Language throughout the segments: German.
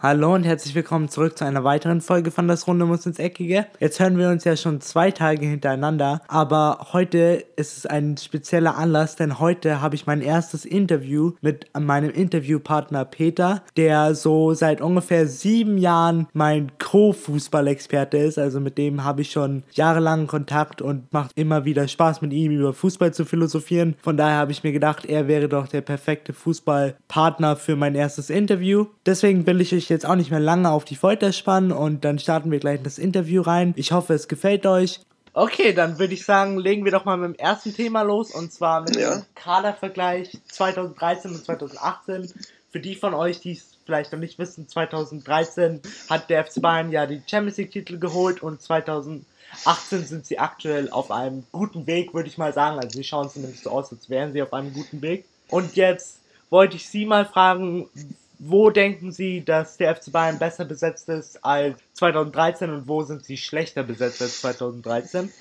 Hallo und herzlich willkommen zurück zu einer weiteren Folge von Das Runde muss ins Eckige. Jetzt hören wir uns ja schon zwei Tage hintereinander, aber heute ist es ein spezieller Anlass, denn heute habe ich mein erstes Interview mit meinem Interviewpartner Peter, der so seit ungefähr sieben Jahren mein Co-Fußballexperte ist. Also mit dem habe ich schon jahrelang Kontakt und macht immer wieder Spaß mit ihm über Fußball zu philosophieren. Von daher habe ich mir gedacht, er wäre doch der perfekte Fußballpartner für mein erstes Interview. Deswegen will ich euch jetzt auch nicht mehr lange auf die Folter spannen und dann starten wir gleich in das Interview rein. Ich hoffe, es gefällt euch. Okay, dann würde ich sagen, legen wir doch mal mit dem ersten Thema los und zwar mit ja. dem Kadervergleich 2013 und 2018. Für die von euch, die es vielleicht noch nicht wissen, 2013 hat der FC Bayern ja die Champions League Titel geholt und 2018 sind sie aktuell auf einem guten Weg, würde ich mal sagen. Also sie schauen zumindest so aus, als wären sie auf einem guten Weg. Und jetzt wollte ich Sie mal fragen, wo denken Sie, dass der FC Bayern besser besetzt ist als 2013 und wo sind Sie schlechter besetzt als 2013?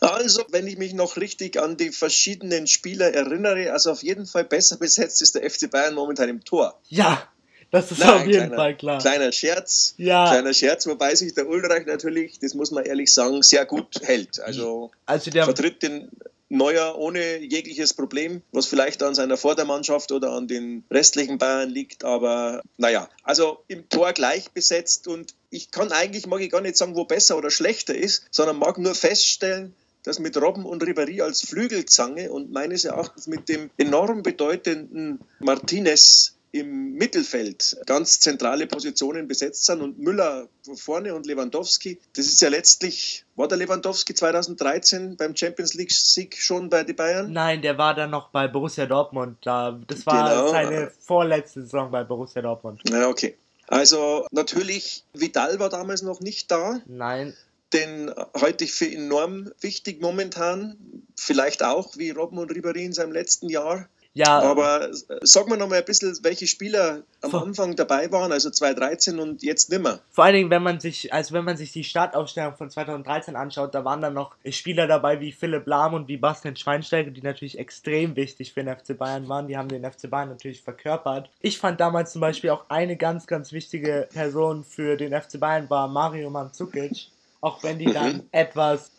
Also, wenn ich mich noch richtig an die verschiedenen Spieler erinnere, also auf jeden Fall besser besetzt ist der FC Bayern momentan im Tor. Ja, das ist Nein, auf jeden kleiner, Fall klar. Kleiner Scherz. Ja. Kleiner Scherz, wobei sich der Ulreich natürlich, das muss man ehrlich sagen, sehr gut hält. Also, also der vertritt den Neuer ohne jegliches Problem, was vielleicht an seiner Vordermannschaft oder an den restlichen Bayern liegt. Aber naja, also im Tor gleich besetzt und ich kann eigentlich, mag ich gar nicht sagen, wo besser oder schlechter ist, sondern mag nur feststellen, dass mit Robben und Ribéry als Flügelzange und meines Erachtens mit dem enorm bedeutenden Martinez im Mittelfeld ganz zentrale Positionen besetzt sind und Müller vorne und Lewandowski. Das ist ja letztlich, war der Lewandowski 2013 beim Champions League Sieg schon bei den Bayern? Nein, der war dann noch bei Borussia Dortmund. Das war genau. seine vorletzte Saison bei Borussia Dortmund. Ja, okay. Also natürlich, Vidal war damals noch nicht da. Nein. Den halte ich für enorm wichtig momentan. Vielleicht auch wie Robben und Ribéry in seinem letzten Jahr. Ja. Aber sag mir noch mal ein bisschen, welche Spieler am vor, Anfang dabei waren, also 2013 und jetzt nimmer. Vor allen Dingen, wenn man sich, also wenn man sich die Startausstellung von 2013 anschaut, da waren dann noch Spieler dabei wie Philipp Lahm und wie Bastian Schweinsteiger, die natürlich extrem wichtig für den FC Bayern waren. Die haben den FC Bayern natürlich verkörpert. Ich fand damals zum Beispiel auch eine ganz, ganz wichtige Person für den FC Bayern war Mario Mandzukic. Auch wenn die dann mhm. etwas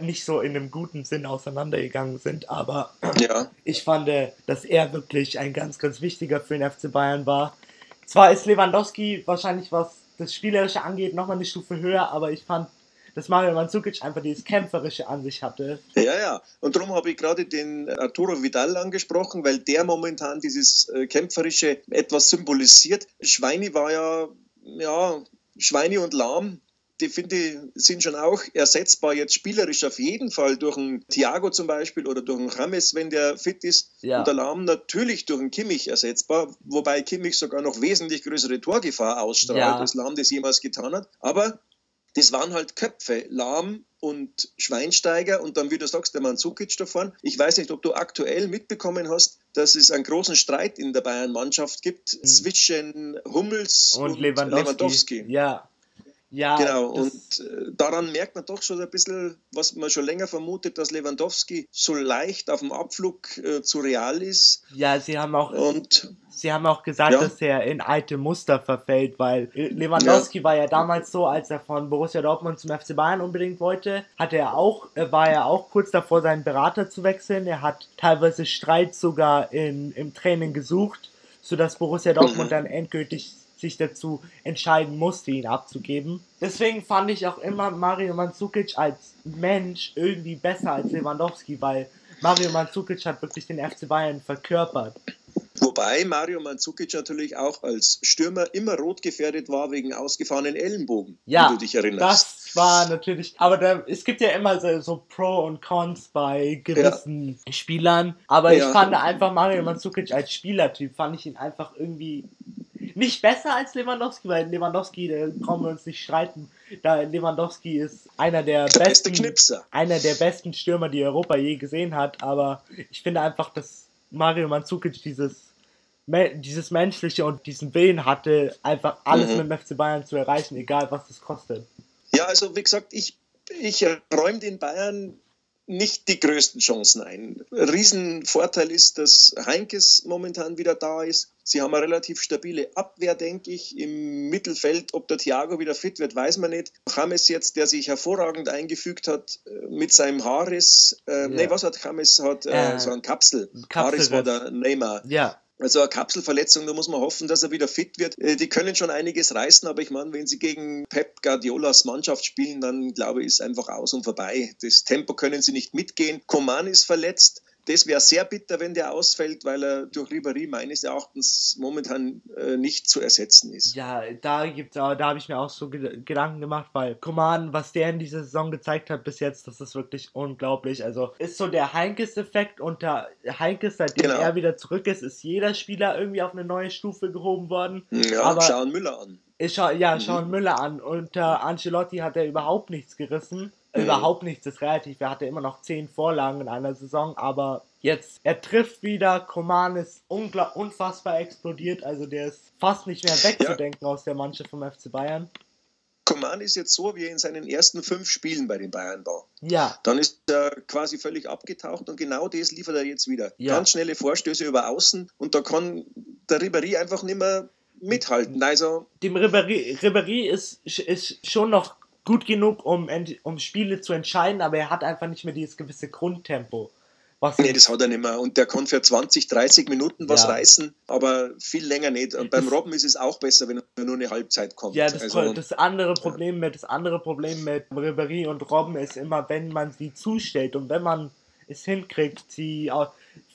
nicht so in einem guten Sinn auseinandergegangen sind, aber ja. ich fand, dass er wirklich ein ganz, ganz wichtiger für den FC Bayern war. Zwar ist Lewandowski wahrscheinlich, was das Spielerische angeht, nochmal eine Stufe höher, aber ich fand, dass Mario Mandzukic einfach dieses Kämpferische an sich hatte. Ja, ja. Und darum habe ich gerade den Arturo Vidal angesprochen, weil der momentan dieses äh, Kämpferische etwas symbolisiert. Schweini war ja, ja, Schweini und Lahm die finde ich, sind schon auch ersetzbar, jetzt spielerisch auf jeden Fall durch einen Thiago zum Beispiel oder durch einen Rames, wenn der fit ist. Ja. Und der Lahm natürlich durch einen Kimmich ersetzbar, wobei Kimmich sogar noch wesentlich größere Torgefahr ausstrahlt, ja. als Lahm das jemals getan hat. Aber das waren halt Köpfe, Lahm und Schweinsteiger und dann, wie du sagst, der Mandzukic davon. Ich weiß nicht, ob du aktuell mitbekommen hast, dass es einen großen Streit in der Bayern-Mannschaft gibt hm. zwischen Hummels und, und Lewandowski. Lewandowski. Ja. Ja, genau, und äh, daran merkt man doch schon ein bisschen, was man schon länger vermutet, dass Lewandowski so leicht auf dem Abflug äh, zu real ist. Ja, sie haben auch, und, sie haben auch gesagt, ja. dass er in alte Muster verfällt, weil Lewandowski ja. war ja damals so, als er von Borussia Dortmund zum FC Bayern unbedingt wollte, hatte er auch, äh, war er auch kurz davor, seinen Berater zu wechseln. Er hat teilweise Streit sogar in, im Training gesucht, sodass Borussia Dortmund mhm. dann endgültig sich dazu entscheiden musste, ihn abzugeben. Deswegen fand ich auch immer Mario Mandzukic als Mensch irgendwie besser als Lewandowski, weil Mario Mandzukic hat wirklich den FC Bayern verkörpert. Wobei Mario Mandzukic natürlich auch als Stürmer immer rot gefährdet war wegen ausgefahrenen Ellenbogen, ja, wenn du dich erinnerst. Das war natürlich, aber da, es gibt ja immer so, so Pro und Cons bei gewissen ja. Spielern. Aber ja. ich fand einfach Mario Mandzukic als Spielertyp, fand ich ihn einfach irgendwie nicht besser als Lewandowski, weil Lewandowski, da brauchen wir uns nicht streiten. Da Lewandowski ist einer der, besten Knipser. einer der besten Stürmer, die Europa je gesehen hat, aber ich finde einfach, dass Mario Mandzukic dieses dieses menschliche und diesen Willen hatte, einfach alles mhm. mit dem FC Bayern zu erreichen, egal was es kostet. Ja, also wie gesagt, ich, ich räume den Bayern nicht die größten Chancen ein. Riesenvorteil ist, dass Heinkes momentan wieder da ist. Sie haben eine relativ stabile Abwehr, denke ich. Im Mittelfeld, ob der Thiago wieder fit wird, weiß man nicht. James jetzt, der sich hervorragend eingefügt hat äh, mit seinem Haares. Äh, ja. Nee, was hat James? Hat äh, äh, so ein Kapsel. Kapsel Haares war der Neymar. Ja. Also eine Kapselverletzung, da muss man hoffen, dass er wieder fit wird. Äh, die können schon einiges reißen, aber ich meine, wenn sie gegen Pep Guardiolas Mannschaft spielen, dann glaube ich, ist einfach aus und vorbei. Das Tempo können sie nicht mitgehen. Coman ist verletzt. Das wäre sehr bitter, wenn der ausfällt, weil er durch Ribéry meines Erachtens momentan äh, nicht zu ersetzen ist. Ja, da gibt da habe ich mir auch so Gedanken gemacht, weil Coman, was der in dieser Saison gezeigt hat bis jetzt, das ist wirklich unglaublich. Also ist so der Heinkes-Effekt und der Heinkes, seitdem genau. er wieder zurück ist, ist jeder Spieler irgendwie auf eine neue Stufe gehoben worden. Ja, Aber schauen Müller an. Ich scha ja, mhm. schauen Müller an. Unter Ancelotti hat er überhaupt nichts gerissen. Mhm. Überhaupt nichts ist relativ. Er hatte immer noch zehn Vorlagen in einer Saison, aber jetzt, er trifft wieder. Koman ist unfassbar explodiert, also der ist fast nicht mehr wegzudenken ja. aus der Mannschaft vom FC Bayern. Koman ist jetzt so, wie er in seinen ersten fünf Spielen bei den Bayern war. Ja. Dann ist er quasi völlig abgetaucht und genau das liefert er jetzt wieder. Ja. Ganz schnelle Vorstöße über Außen und da kann der Ribéry einfach nicht mehr mithalten. Also Dem Ribéry, Ribéry ist, ist schon noch gut genug, um, um Spiele zu entscheiden, aber er hat einfach nicht mehr dieses gewisse Grundtempo. Was nee, das hat er nicht mehr. Und der kann für 20, 30 Minuten was ja. reißen, aber viel länger nicht. Und beim Robben ist es auch besser, wenn er nur eine Halbzeit kommt. Ja, das, also, das andere Problem ja. mit das andere Problem mit Ribéry und Robben ist immer, wenn man sie zustellt und wenn man es hinkriegt, sie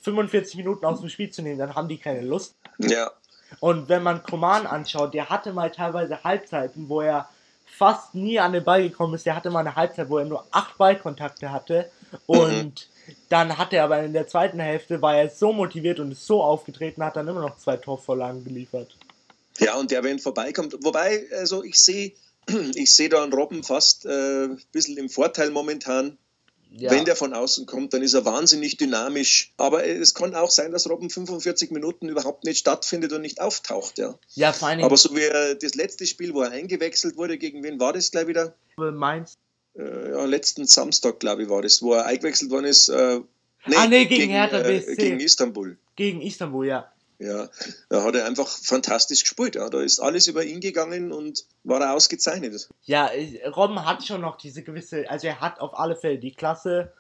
45 Minuten aus dem Spiel zu nehmen, dann haben die keine Lust. Ja. Und wenn man Koman anschaut, der hatte mal teilweise Halbzeiten, wo er fast nie an den Ball gekommen ist. Der hatte mal eine Halbzeit, wo er nur acht Ballkontakte hatte. Und mhm. dann hat er aber in der zweiten Hälfte, war er so motiviert und ist so aufgetreten, hat dann immer noch zwei Torvorlagen geliefert. Ja, und der, wenn vorbeikommt, wobei, also ich sehe, ich sehe da einen Robben fast äh, ein bisschen im Vorteil momentan. Ja. Wenn der von außen kommt, dann ist er wahnsinnig dynamisch. Aber es kann auch sein, dass Robben 45 Minuten überhaupt nicht stattfindet und nicht auftaucht. Ja, ja vor allem. Aber so wie das letzte Spiel, wo er eingewechselt wurde, gegen wen war das gleich wieder? Mainz. Äh, ja, letzten Samstag, glaube ich, war das, wo er eingewechselt worden ist. Äh, nee, ah, nee, gegen, gegen Hertha BSC. Äh, gegen Istanbul. Gegen Istanbul, ja. Ja, da hat er einfach fantastisch gespielt. Ja. Da ist alles über ihn gegangen und war er ausgezeichnet. Ja, Robben hat schon noch diese gewisse, also er hat auf alle Fälle die Klasse.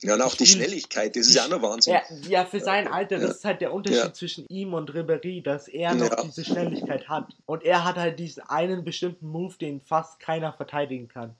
Ja, und auch die, Schnelligkeit, das ist ja auch noch Wahnsinn. Ja, ja für sein Alter, das ist halt der Unterschied ja. zwischen ihm und Ribéry, dass er noch diese Schnelligkeit hat. Und er hat halt diesen einen bestimmten Move, den fast keiner verteidigen kann.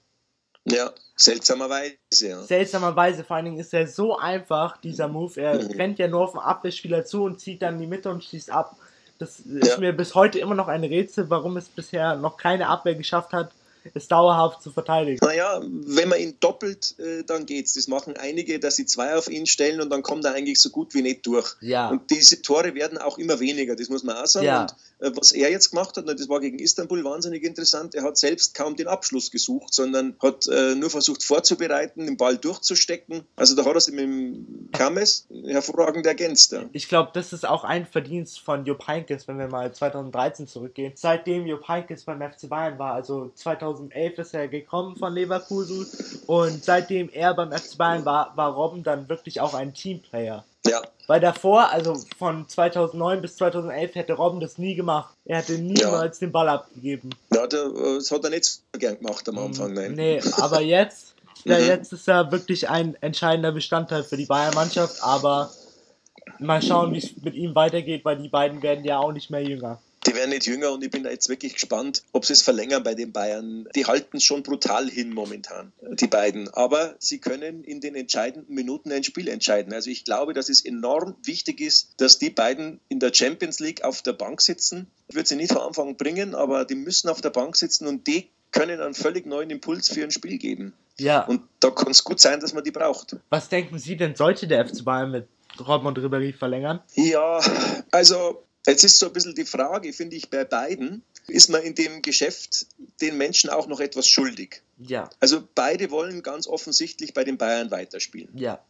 Ja, seltsamerweise, ja. Seltsamerweise, vor allen Dingen ist er so einfach, dieser Move. Er mhm. rennt ja nur auf den Abwehrspieler zu und zieht dann in die Mitte und schießt ab. Das ist ja. mir bis heute immer noch ein Rätsel, warum es bisher noch keine Abwehr geschafft hat, es dauerhaft zu verteidigen. Naja, wenn man ihn doppelt, äh, dann geht's. Das machen einige, dass sie zwei auf ihn stellen und dann kommt er eigentlich so gut wie nicht durch. Ja. Und diese Tore werden auch immer weniger, das muss man auch sagen. Ja. Und äh, was er jetzt gemacht hat, das war gegen Istanbul wahnsinnig interessant, er hat selbst kaum den Abschluss gesucht, sondern hat äh, nur versucht vorzubereiten, den Ball durchzustecken. Also da hat er es mit dem Kames hervorragend ergänzt. Ja. Ich glaube, das ist auch ein Verdienst von Jupp Heynckes, wenn wir mal 2013 zurückgehen. Seitdem Jupp Heynckes beim FC Bayern war, also 2011 ist er gekommen von Leverkusen und seitdem er beim FC Bayern war, war Robben dann wirklich auch ein Teamplayer. Ja. Weil davor, also von 2009 bis 2011, hätte Robben das nie gemacht. Er hätte niemals ja. den Ball abgegeben. Ja, das hat er nicht so gern gemacht am Anfang, nein. Nee, aber jetzt, ja, mhm. jetzt ist er wirklich ein entscheidender Bestandteil für die Bayern-Mannschaft, aber mal schauen, wie es mit ihm weitergeht, weil die beiden werden ja auch nicht mehr jünger. Die werden nicht jünger und ich bin da jetzt wirklich gespannt, ob sie es verlängern bei den Bayern. Die halten schon brutal hin momentan, die beiden. Aber sie können in den entscheidenden Minuten ein Spiel entscheiden. Also ich glaube, dass es enorm wichtig ist, dass die beiden in der Champions League auf der Bank sitzen. Ich würde sie nicht von Anfang an bringen, aber die müssen auf der Bank sitzen und die können einen völlig neuen Impuls für ein Spiel geben. Ja. Und da kann es gut sein, dass man die braucht. Was denken Sie denn, sollte der FC Bayern mit Robben und Ribéry verlängern? Ja, also Jetzt ist so ein bisschen die Frage, finde ich, bei beiden, ist man in dem Geschäft den Menschen auch noch etwas schuldig? Ja. Also beide wollen ganz offensichtlich bei den Bayern weiterspielen. Ja.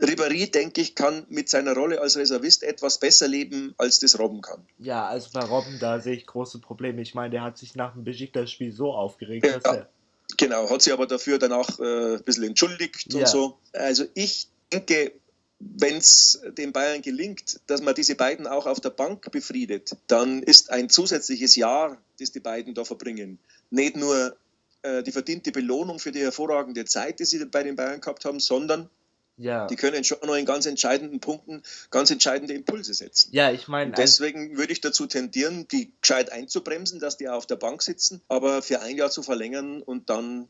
Ribéry, denke ich, kann mit seiner Rolle als Reservist etwas besser leben, als das Robben kann. Ja, also bei Robben, da sehe ich große Probleme. Ich meine, der hat sich nach dem Besiktas-Spiel so aufgeregt, ja. dass er Genau, hat sich aber dafür danach äh, ein bisschen entschuldigt Ja. und so. Also ich denke, wenn es den Bayern gelingt, dass man diese beiden auch auf der Bank befriedet, dann ist ein zusätzliches Jahr, das die beiden da verbringen, nicht nur äh, die verdiente Belohnung für die hervorragende Zeit, die sie bei den Bayern gehabt haben, sondern Ja. die können schon noch in ganz entscheidenden Punkten ganz entscheidende Impulse setzen. Ja, ich meine, Und deswegen würde ich dazu tendieren, die gescheit einzubremsen, dass die auf der Bank sitzen, aber für ein Jahr zu verlängern und dann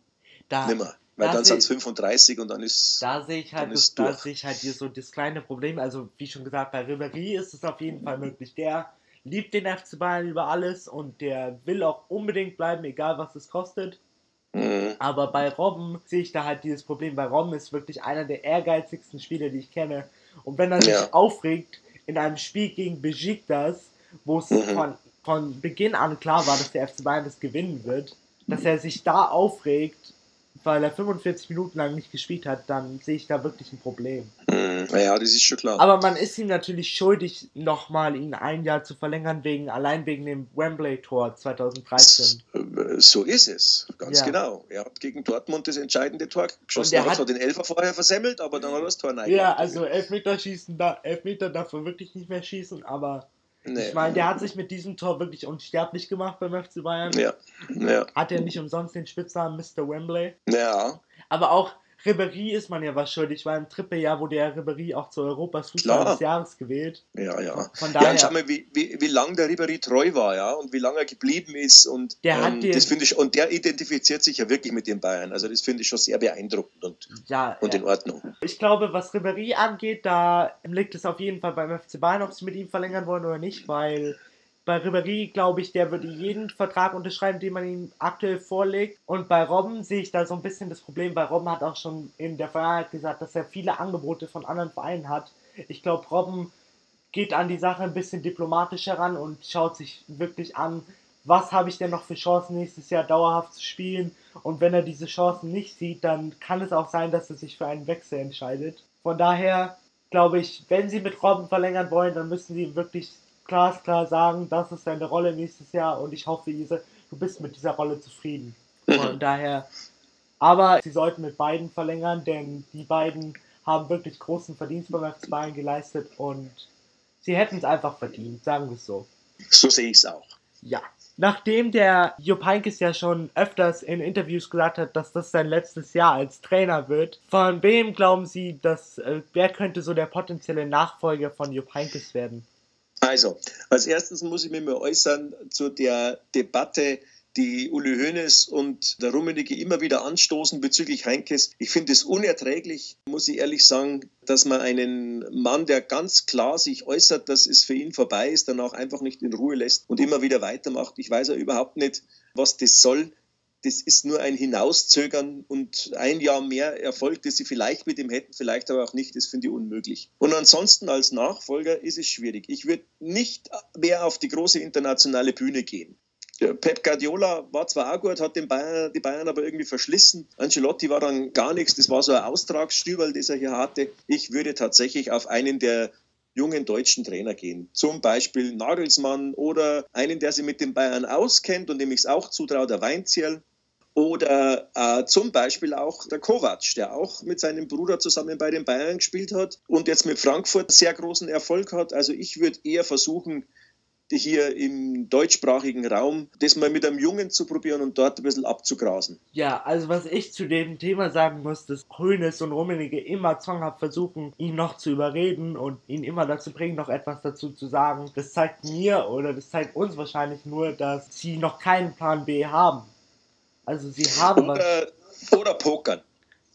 da, nimmer. Weil da dann sind es 35 und dann ist. Da sehe ich halt, das, da sehe ich halt hier so das kleine Problem. Also, wie schon gesagt, bei Ribéry ist es auf jeden Fall möglich. Der liebt den FC Bayern über alles und der will auch unbedingt bleiben, egal was es kostet. Mhm. Aber bei Robben sehe ich da halt dieses Problem. Bei Robben ist wirklich einer der ehrgeizigsten Spieler, die ich kenne. Und wenn er sich Ja. aufregt in einem Spiel gegen Besiktas, wo es Mhm. von, von Beginn an klar war, dass der FC Bayern das gewinnen wird, dass er sich da aufregt, weil er 45 Minuten lang nicht gespielt hat, dann sehe ich da wirklich ein Problem. Mhm. Naja, das ist schon klar. Aber man ist ihm natürlich schuldig, nochmal ihn ein Jahr zu verlängern, wegen, allein wegen dem Wembley-Tor 2013. Äh, So ist es, ganz Ja. genau. Er hat gegen Dortmund das entscheidende Tor geschossen. er hat zwar den Elfer vorher versemmelt, aber dann hat er das Tor nein Ja, also Elfmeter schießen, da, Elfmeter darf er wirklich nicht mehr schießen, aber Nee. ich meine, der hat sich mit diesem Tor wirklich unsterblich gemacht beim FC Bayern. Ja, ja, Hat er nicht umsonst den Spitznamen Mr. Wembley. ja, Aber auch Ribéry ist man ja was schuldig, weil im Trippeljahr wurde ja Ribéry auch zu Europas Fußballer Klar. des Jahres gewählt. ja, ja. Von Ja, daher, und schau mal, wie, wie, wie lange der Ribéry treu war, ja, und wie lange er geblieben ist. Und, Der ähm, den- das finde ich, und der identifiziert sich ja wirklich mit den Bayern. Also das finde ich schon sehr beeindruckend und, ja, und ja. in Ordnung. Ich glaube, was Ribéry angeht, da liegt es auf jeden Fall beim FC Bayern, ob sie mit ihm verlängern wollen oder nicht, weil bei Ribéry, glaube ich, der würde jeden Vertrag unterschreiben, den man ihm aktuell vorlegt. Und bei Robben sehe ich da so ein bisschen das Problem, weil Robben hat auch schon in der Vergangenheit gesagt, dass er viele Angebote von anderen Vereinen hat. Ich glaube, Robben geht an die Sache ein bisschen diplomatischer ran und schaut sich wirklich an, was habe ich denn noch für Chancen nächstes Jahr dauerhaft zu spielen. Und wenn er diese Chancen nicht sieht, dann kann es auch sein, dass er sich für einen Wechsel entscheidet. Von daher glaube ich, wenn sie mit Robben verlängern wollen, dann müssen sie wirklich glasklar sagen, das ist deine Rolle nächstes Jahr und ich hoffe, Ise, du bist mit dieser Rolle zufrieden. Von daher, aber sie sollten mit beiden verlängern, denn die beiden haben wirklich großen Verdienst beim FC Bayern geleistet und sie hätten es einfach verdient, sagen wir es so. So sehe ich es auch. Ja. Nachdem der Jupp Heynckes ja schon öfters in Interviews gesagt hat, dass das sein letztes Jahr als Trainer wird, von wem glauben Sie, dass äh, wer könnte so der potenzielle Nachfolger von Jupp Heynckes werden? Also, als erstes muss ich mich mal äußern zu der Debatte, die Uli Hoeneß und der Rummenigge immer wieder anstoßen bezüglich Heinkes. Ich finde es unerträglich, muss ich ehrlich sagen, dass man einen Mann, der ganz klar sich äußert, dass es für ihn vorbei ist, dann auch einfach nicht in Ruhe lässt und immer wieder weitermacht. Ich weiß ja überhaupt nicht, was das soll. Das ist nur ein Hinauszögern und ein Jahr mehr Erfolg, das sie vielleicht mit ihm hätten, vielleicht aber auch nicht. Das finde ich unmöglich. Und ansonsten als Nachfolger ist es schwierig. Ich würde nicht mehr auf die große internationale Bühne gehen. Pep Guardiola war zwar auch gut, hat den Bayern, die Bayern aber irgendwie verschlissen. Ancelotti war dann gar nichts. Das war so ein Austragsstübel, das er hier hatte. Ich würde tatsächlich auf einen der jungen deutschen Trainer gehen. Zum Beispiel Nagelsmann oder einen, der sich mit den Bayern auskennt und dem ich es auch zutraue, der Weinzierl. Oder äh, zum Beispiel auch der Kovac, der auch mit seinem Bruder zusammen bei den Bayern gespielt hat und jetzt mit Frankfurt sehr großen Erfolg hat. Also ich würde eher versuchen, hier im deutschsprachigen Raum das mal mit einem Jungen zu probieren und dort ein bisschen abzugrasen. Ja, also was ich zu dem Thema sagen muss, dass Hoeneß und Rummenigge immer zwanghaft versuchen, ihn noch zu überreden und ihn immer dazu bringen, noch etwas dazu zu sagen. Das zeigt mir oder das zeigt uns wahrscheinlich nur, dass sie noch keinen Plan B haben. Also sie haben was. Oder, oder Pokern.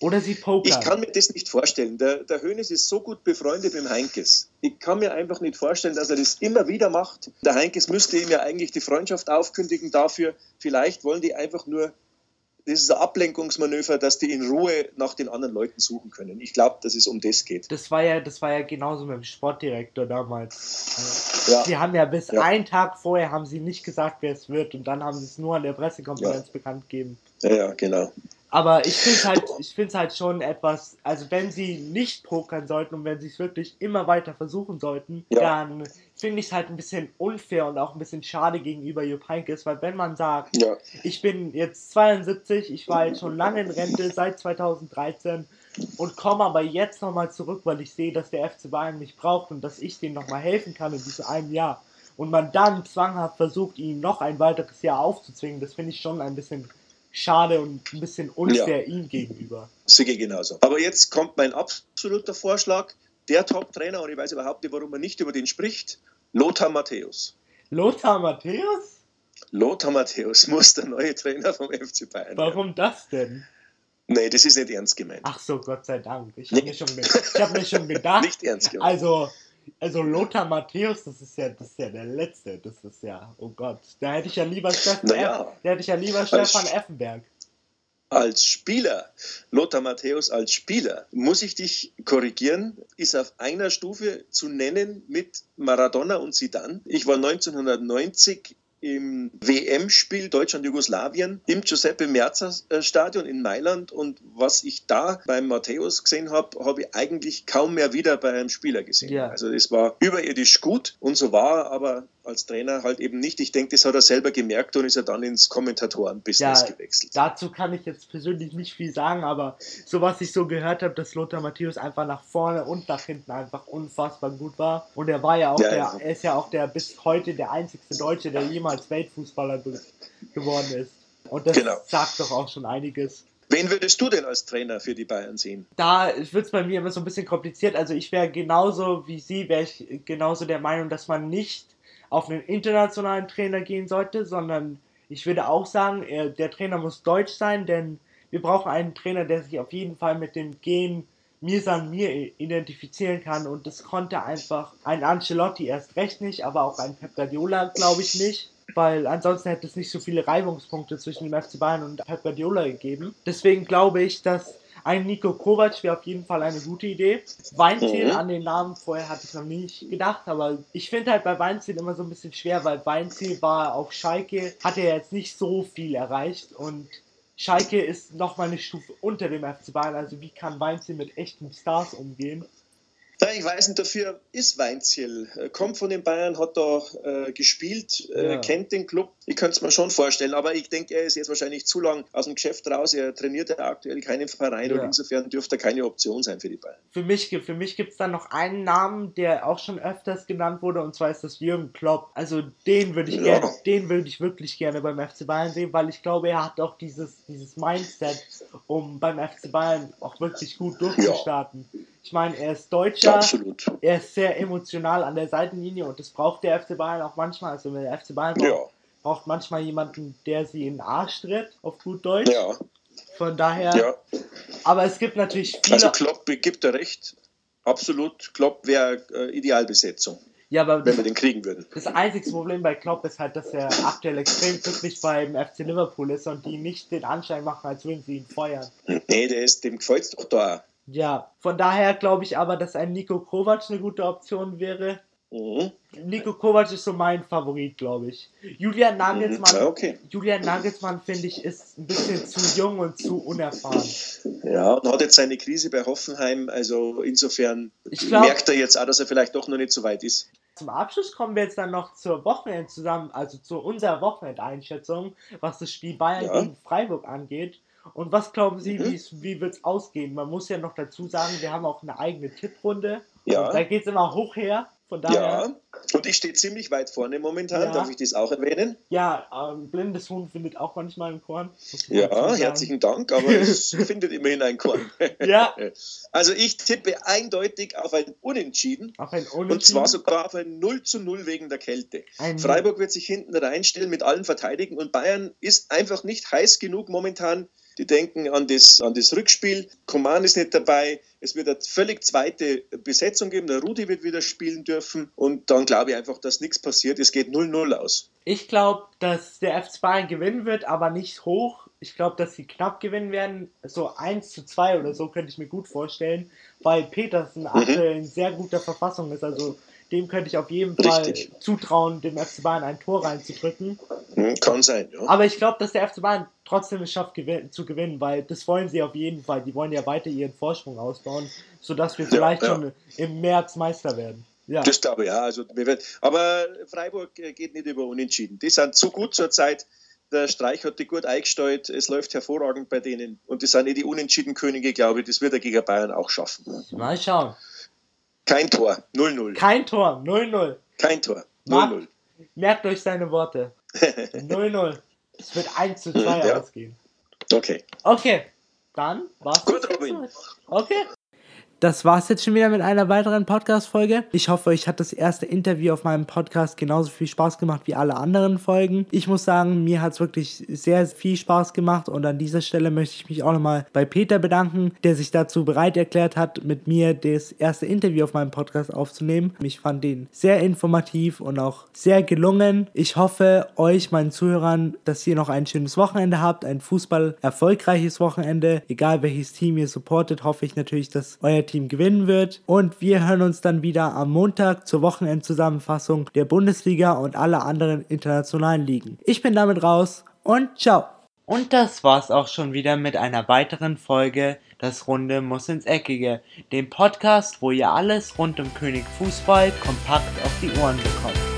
Oder sie pokern. Ich kann mir das nicht vorstellen. Der, der Hoeneß ist so gut befreundet mit dem Heinkes. Ich kann mir einfach nicht vorstellen, dass er das immer wieder macht. Der Heinkes müsste ihm ja eigentlich die Freundschaft aufkündigen dafür. Vielleicht wollen die einfach nur, das ist ein Ablenkungsmanöver, dass die in Ruhe nach den anderen Leuten suchen können. Ich glaube, dass es um das geht. Das war ja, das war ja genauso mit dem Sportdirektor damals. Ja. Sie haben ja bis Ja. einen Tag vorher haben sie nicht gesagt, wer es wird und dann haben sie es nur an der Pressekonferenz bekannt gegeben. Ja, ja, genau. Aber ich finde es halt, ich find's halt schon etwas, also wenn sie nicht pokern sollten und wenn sie es wirklich immer weiter versuchen sollten, Ja. dann finde ich es halt ein bisschen unfair und auch ein bisschen schade gegenüber Jupp Heynckes, weil wenn man sagt, Ja. ich bin jetzt 72, ich war jetzt schon lange in Rente seit 2013 und komme aber jetzt nochmal zurück, weil ich sehe, dass der FC Bayern mich braucht und dass ich denen nochmal helfen kann in diesem einen Jahr. Und man dann zwanghaft versucht, ihm noch ein weiteres Jahr aufzuzwingen, das finde ich schon ein bisschen schade und ein bisschen unfair ihm gegenüber. Ich genauso. Aber jetzt kommt mein absoluter Vorschlag. Der Top-Trainer, und ich weiß überhaupt nicht, warum man nicht über den spricht, Lothar Matthäus. Lothar Matthäus? Lothar Matthäus muss der neue Trainer vom FC Bayern werden. Warum das denn? Nee, das ist nicht ernst gemeint. Ach so, Gott sei Dank. Ich habe mir, schon ge- ich hab mir schon gedacht. Nicht ernst gemeint. Also, also Lothar Matthäus, das ist ja, das ist ja der letzte. Das ist ja, oh Gott. Da hätte ich ja lieber Stefan, Naja. Eff- da hätte ich ja lieber Stefan Effenberg. Als Spieler, Lothar Matthäus als Spieler, muss ich dich korrigieren, ist auf einer Stufe zu nennen mit Maradona und Zidane. Ich war 1990 im WM-Spiel Deutschland-Jugoslawien im Giuseppe Merzer Stadion in Mailand und was ich da beim Matthäus gesehen habe, habe ich eigentlich kaum mehr wieder bei einem Spieler gesehen. Ja. Also es war überirdisch gut und so war er aber als Trainer halt eben nicht. Ich denke, das hat er selber gemerkt und ist er dann ins Kommentatoren-Business Ja, gewechselt. Dazu kann ich jetzt persönlich nicht viel sagen, aber so was ich so gehört habe, dass Lothar Matthäus einfach nach vorne und nach hinten einfach unfassbar gut war. Und er war ja auch Ja, der, ja. er ist ja auch der bis heute der einzigste Deutsche, der jemals Weltfußballer geworden ist. Und das Genau. sagt doch auch schon einiges. Wen würdest du denn als Trainer für die Bayern sehen? da wird es bei mir immer so ein bisschen kompliziert. Also ich wäre genauso wie Sie, wäre ich genauso der Meinung, dass man nicht auf einen internationalen Trainer gehen sollte, sondern ich würde auch sagen, er, der Trainer muss deutsch sein, denn wir brauchen einen Trainer, der sich auf jeden Fall mit dem Gen mir san mir identifizieren kann und das konnte einfach ein Ancelotti erst recht nicht, aber auch ein Pep Guardiola glaube ich nicht, weil ansonsten hätte es nicht so viele Reibungspunkte zwischen dem FC Bayern und Pep Guardiola gegeben. Deswegen glaube ich, dass ein Nico Kovac wäre auf jeden Fall eine gute Idee. Weinziel Mhm. an den Namen vorher hatte ich noch nicht gedacht, aber ich finde halt bei Weinziel immer so ein bisschen schwer, weil Weinziel war auf Schalke, hat er jetzt nicht so viel erreicht und Schalke ist nochmal eine Stufe unter dem FC Bayern, also wie kann Weinziel mit echten Stars umgehen? Ja, ich weiß nicht, dafür ist Weinziel. Äh, Kommt von den Bayern, hat da äh, gespielt, äh, Ja. kennt den Club. Ich könnte es mir schon vorstellen, aber ich denke, er ist jetzt wahrscheinlich zu lang aus dem Geschäft raus. Er trainiert ja aktuell keinen Verein und Ja. insofern dürfte er keine Option sein für die Bayern. Für mich, gibt- für mich gibt es dann noch einen Namen, der auch schon öfters genannt wurde, und zwar ist das Jürgen Klopp. Also den würde ich Ja. gerne, den würde ich wirklich gerne beim FC Bayern sehen, weil ich glaube, er hat auch dieses, dieses Mindset, um beim FC Bayern auch wirklich gut durchzustarten. Ich meine, er ist Deutscher, Absolut. er ist sehr emotional an der Seitenlinie und das braucht der FC Bayern auch manchmal. Also der FC Bayern braucht, Ja, braucht manchmal jemanden, der sie in den Arsch tritt, auf gut Deutsch. ja, Von daher, ja. aber es gibt natürlich viele. Also Klopp gibt er recht. Absolut. Klopp wäre äh, Idealbesetzung, ja, aber wenn wir den kriegen würden. Das einzige Problem bei Klopp ist halt, dass er aktuell extrem glücklich beim FC Liverpool ist und die nicht den Anschein machen, als würden sie ihn feuern. Nee, der ist, dem gefällt es doch da. Ja, von daher glaube ich aber, dass ein Nico Kovac eine gute Option wäre. Mhm. Nico Kovac ist so mein Favorit, glaube ich. Julian Nagelsmann, Ja, okay. Julian Nagelsmann finde ich ist ein bisschen zu jung und zu unerfahren. Ja, und hat jetzt seine Krise bei Hoffenheim. Also insofern Ich glaub- merkt er jetzt auch, dass er vielleicht doch noch nicht so weit ist. Zum Abschluss kommen wir jetzt dann noch zur Wochenend zusammen, also zu unserer Wochenendeinschätzung, was das Spiel Bayern Ja. gegen Freiburg angeht. Und was glauben Sie, Mhm. wie wird es ausgehen? Man muss ja noch dazu sagen, wir haben auch eine eigene Tipprunde. Ja. Und da geht es immer hoch her. Von daher, Ja, und ich stehe ziemlich weit vorne momentan, Ja. darf ich das auch erwähnen? ja, ein blindes Huhn findet auch manchmal ein Korn. Ja, herzlichen Dank, aber es findet immerhin ein Korn. Ja, Also ich tippe eindeutig auf ein Unentschieden auf ein und Unentschieden. zwar sogar auf ein 0 zu 0 wegen der Kälte. Ein- Freiburg wird sich hinten reinstellen, mit allen verteidigen und Bayern ist einfach nicht heiß genug momentan. Die denken an das, an das Rückspiel. Koman ist nicht dabei. Es wird eine völlig zweite Besetzung geben. Der Rudi wird wieder spielen dürfen. Und dann glaube ich einfach, dass nichts passiert. Es geht 0-0 aus. Ich glaube, dass der FC Bayern gewinnen wird, aber nicht hoch. Ich glaube, dass sie knapp gewinnen werden. So 1 zu 2 oder so könnte ich mir gut vorstellen, weil Petersen aktuell in sehr guter Verfassung ist. Also dem könnte ich auf jeden Fall Richtig. zutrauen, dem FC Bayern ein Tor reinzudrücken. Hm, kann sein, ja. Aber ich glaube, dass der FC Bayern trotzdem es schafft gewin zu gewinnen, weil das wollen sie auf jeden Fall. Die wollen ja weiter ihren Vorsprung ausbauen, sodass wir vielleicht ja. schon im März Meister werden. Ja. Das glaube ich, ja. Also, aber Freiburg äh, geht nicht über Unentschieden. Die sind zu gut zur Zeit. Der Streich hat die gut eingestellt. Es läuft hervorragend bei denen. Und die sind eh die unentschieden Könige, glaube ich. Das wird er gegen Bayern auch schaffen. Mal schauen. Kein Tor. 0-0. Kein Tor. 0-0. Kein Tor. 0-0. Merkt euch seine Worte. 0-0. Es wird 1 zu 2 ja. ausgehen. Okay. Okay. Dann war's. Gut, Robin. Okay das war's jetzt schon wieder mit einer weiteren Podcast-Folge. Ich hoffe, euch hat das erste Interview auf meinem Podcast genauso viel Spaß gemacht wie alle anderen Folgen. Ich muss sagen, mir hat's wirklich sehr viel Spaß gemacht und an dieser Stelle möchte ich mich auch nochmal bei Peter bedanken, der sich dazu bereit erklärt hat, mit mir das erste Interview auf meinem Podcast aufzunehmen. Ich fand den sehr informativ und auch sehr gelungen. Ich hoffe, euch, meinen Zuhörern, dass ihr noch ein schönes Wochenende habt, ein Fußball erfolgreiches Wochenende. Egal welches Team ihr supportet, hoffe ich natürlich, dass euer Team gewinnen wird. Und wir hören uns dann wieder am Montag zur Wochenendzusammenfassung der Bundesliga und aller anderen internationalen Ligen. Ich bin damit raus und ciao. Und das war's auch schon wieder mit einer weiteren Folge Das Runde muss ins Eckige, dem Podcast, wo ihr alles rund um König Fußball kompakt auf die Ohren bekommt.